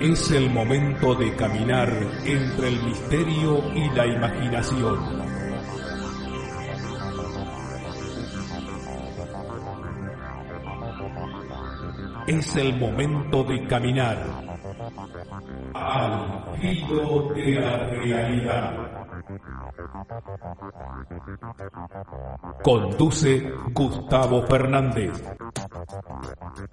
Es el momento de caminar entre el misterio y la imaginación. Es el momento de caminar al filo de la realidad. Conduce Gustavo Fernández.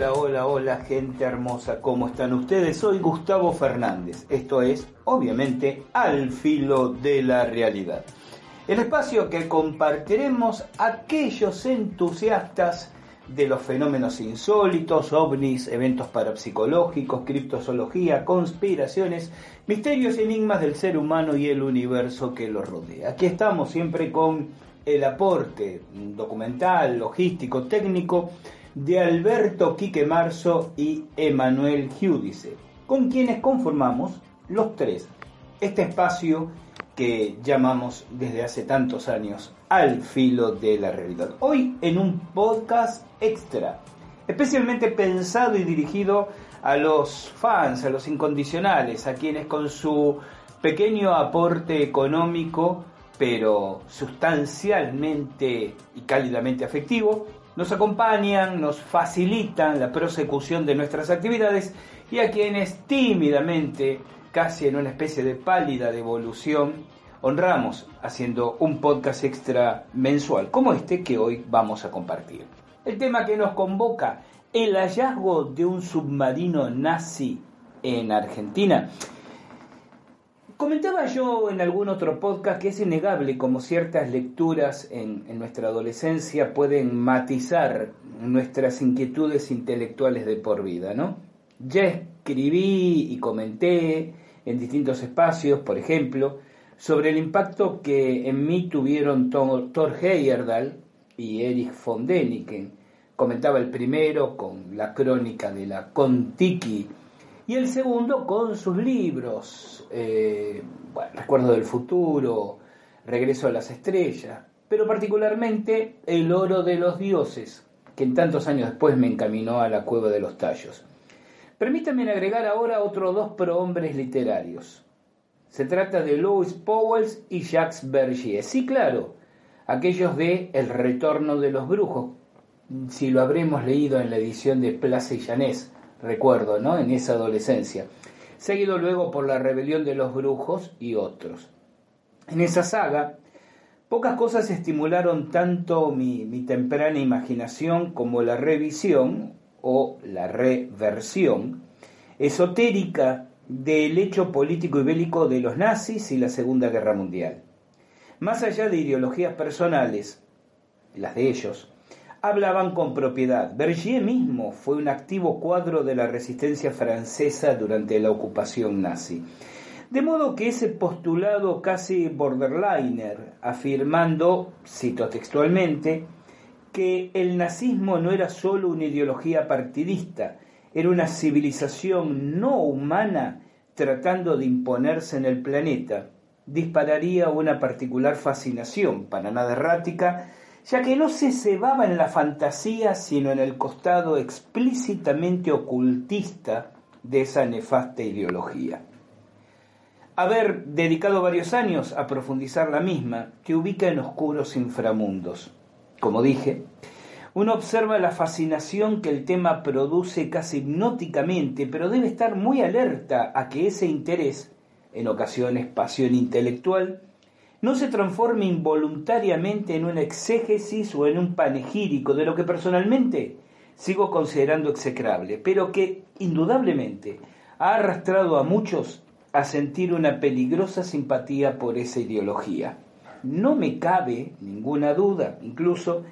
Hola, hola, hola gente hermosa, ¿cómo están ustedes? Soy Gustavo Fernández, esto es, obviamente, Al Filo de la Realidad. El espacio que compartiremos aquellos entusiastas de los fenómenos insólitos, ovnis, eventos parapsicológicos, criptozoología, conspiraciones, misterios y enigmas del ser humano y el universo que lo rodea. Aquí estamos siempre con el aporte documental, logístico, técnico de Alberto Quique Marzo y Emanuel Giudice, con quienes conformamos los tres este espacio que llamamos desde hace tantos años al filo de la realidad. Hoy en un podcast extra, especialmente pensado y dirigido a los fans, a los incondicionales, a quienes con su pequeño aporte económico, pero sustancialmente y cálidamente afectivo, nos acompañan, nos facilitan la prosecución de nuestras actividades y a quienes tímidamente, casi en una especie de pálida devolución, honramos haciendo un podcast extra mensual como este que hoy vamos a compartir. El tema que nos convoca, el hallazgo de un submarino nazi en Argentina. Comentaba yo en algún otro podcast que es innegable como ciertas lecturas en, nuestra adolescencia pueden matizar nuestras inquietudes intelectuales de por vida, ¿no? Ya escribí y comenté en distintos espacios, por ejemplo, sobre el impacto que en mí tuvieron Thor, Thor Heyerdahl y Erich von Däniken. Comentaba el primero con la crónica de la Contiki y el segundo con sus libros, eh, Recuerdo del Futuro, Regreso a las Estrellas, pero particularmente El Oro de los Dioses, que en tantos años después me encaminó a la Cueva de los Tallos. Permítanme agregar ahora otros dos prohombres literarios. Se trata de Louis Powells y Jacques Bergier. Sí, claro, aquellos de El Retorno de los Brujos, si lo habremos leído en la edición de Place y Janés, recuerdo, ¿no? En esa adolescencia. Seguido luego por La Rebelión de los Brujos y otros. En esa saga, pocas cosas estimularon tanto mi, mi temprana imaginación como la revisión o la reversión esotérica del hecho político y bélico de los nazis y la Segunda Guerra Mundial. Más allá de ideologías personales, las de ellos, hablaban con propiedad. Bergier mismo fue un activo cuadro de la resistencia francesa durante la ocupación nazi. De modo que ese postulado casi borderliner, afirmando, cito textualmente, que el nazismo no era solo una ideología partidista, era una civilización no humana tratando de imponerse en el planeta, dispararía una particular fascinación, para nada errática, ya que no se cebaba en la fantasía, sino en el costado explícitamente ocultista de esa nefasta ideología. Haber dedicado varios años a profundizar la misma, que ubica en oscuros inframundos. Como dije, uno observa la fascinación que el tema produce casi hipnóticamente, pero debe estar muy alerta a que ese interés, en ocasiones pasión intelectual, no se transforme involuntariamente en una exégesis o en un panegírico de lo que personalmente sigo considerando execrable, pero que indudablemente ha arrastrado a muchos a sentir una peligrosa simpatía por esa ideología. No me cabe ninguna duda, incluso,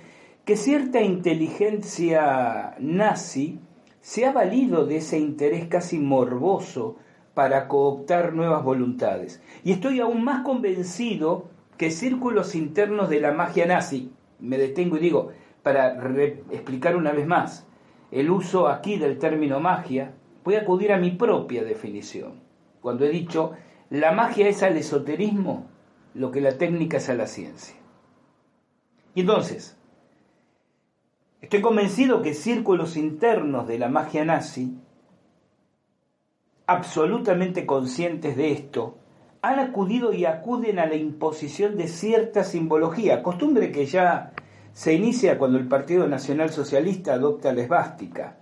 que cierta inteligencia nazi se ha valido de ese interés casi morboso para cooptar nuevas voluntades. Y estoy aún más convencido que círculos internos de la magia nazi, me detengo y digo, para explicar una vez más el uso aquí del término magia, voy a acudir a mi propia definición. Cuando he dicho, la magia es al esoterismo lo que la técnica es a la ciencia. Y entonces, estoy convencido que círculos internos de la magia nazi absolutamente conscientes de esto, han acudido y acuden a la imposición de cierta simbología, costumbre que ya se inicia cuando el Partido Nacional Socialista adopta la esvástica,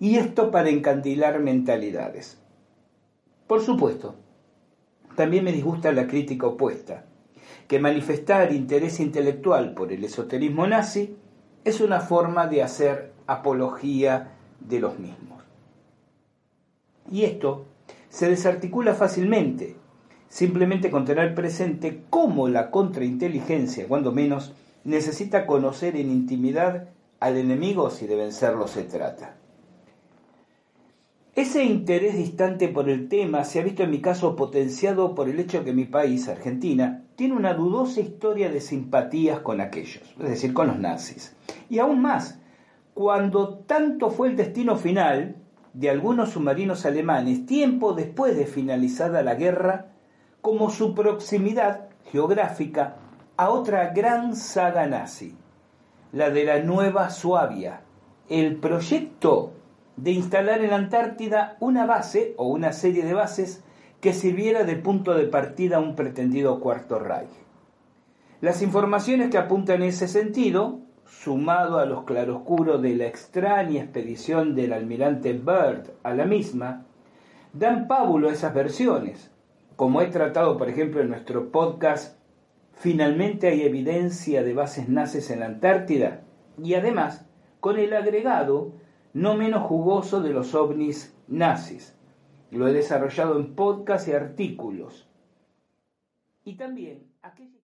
y esto para encandilar mentalidades. Por supuesto, también me disgusta la crítica opuesta, que manifestar interés intelectual por el esoterismo nazi es una forma de hacer apología de los mismos. Y esto se desarticula fácilmente, simplemente con tener presente cómo la contrainteligencia, cuando menos, necesita conocer en intimidad al enemigo si de vencerlo se trata. Ese interés distante por el tema se ha visto en mi caso potenciado por el hecho que mi país, Argentina, tiene una dudosa historia de simpatías con aquellos, es decir, con los nazis. Y aún más, cuando tanto fue el destino final, de algunos submarinos alemanes tiempo después de finalizada la guerra, como su proximidad geográfica a otra gran saga nazi, la de la Nueva Suabia, el proyecto de instalar en la Antártida una base o una serie de bases que sirviera de punto de partida a un pretendido Cuarto Reich. Las informaciones que apuntan en ese sentido sumado a los claroscuros de la extraña expedición del almirante Byrd a la misma, dan pábulo a esas versiones. Como he tratado, por ejemplo, en nuestro podcast, finalmente hay evidencia de bases nazis en la Antártida y además con el agregado no menos jugoso de los ovnis nazis. Lo he desarrollado en podcast y artículos. Y también aquellos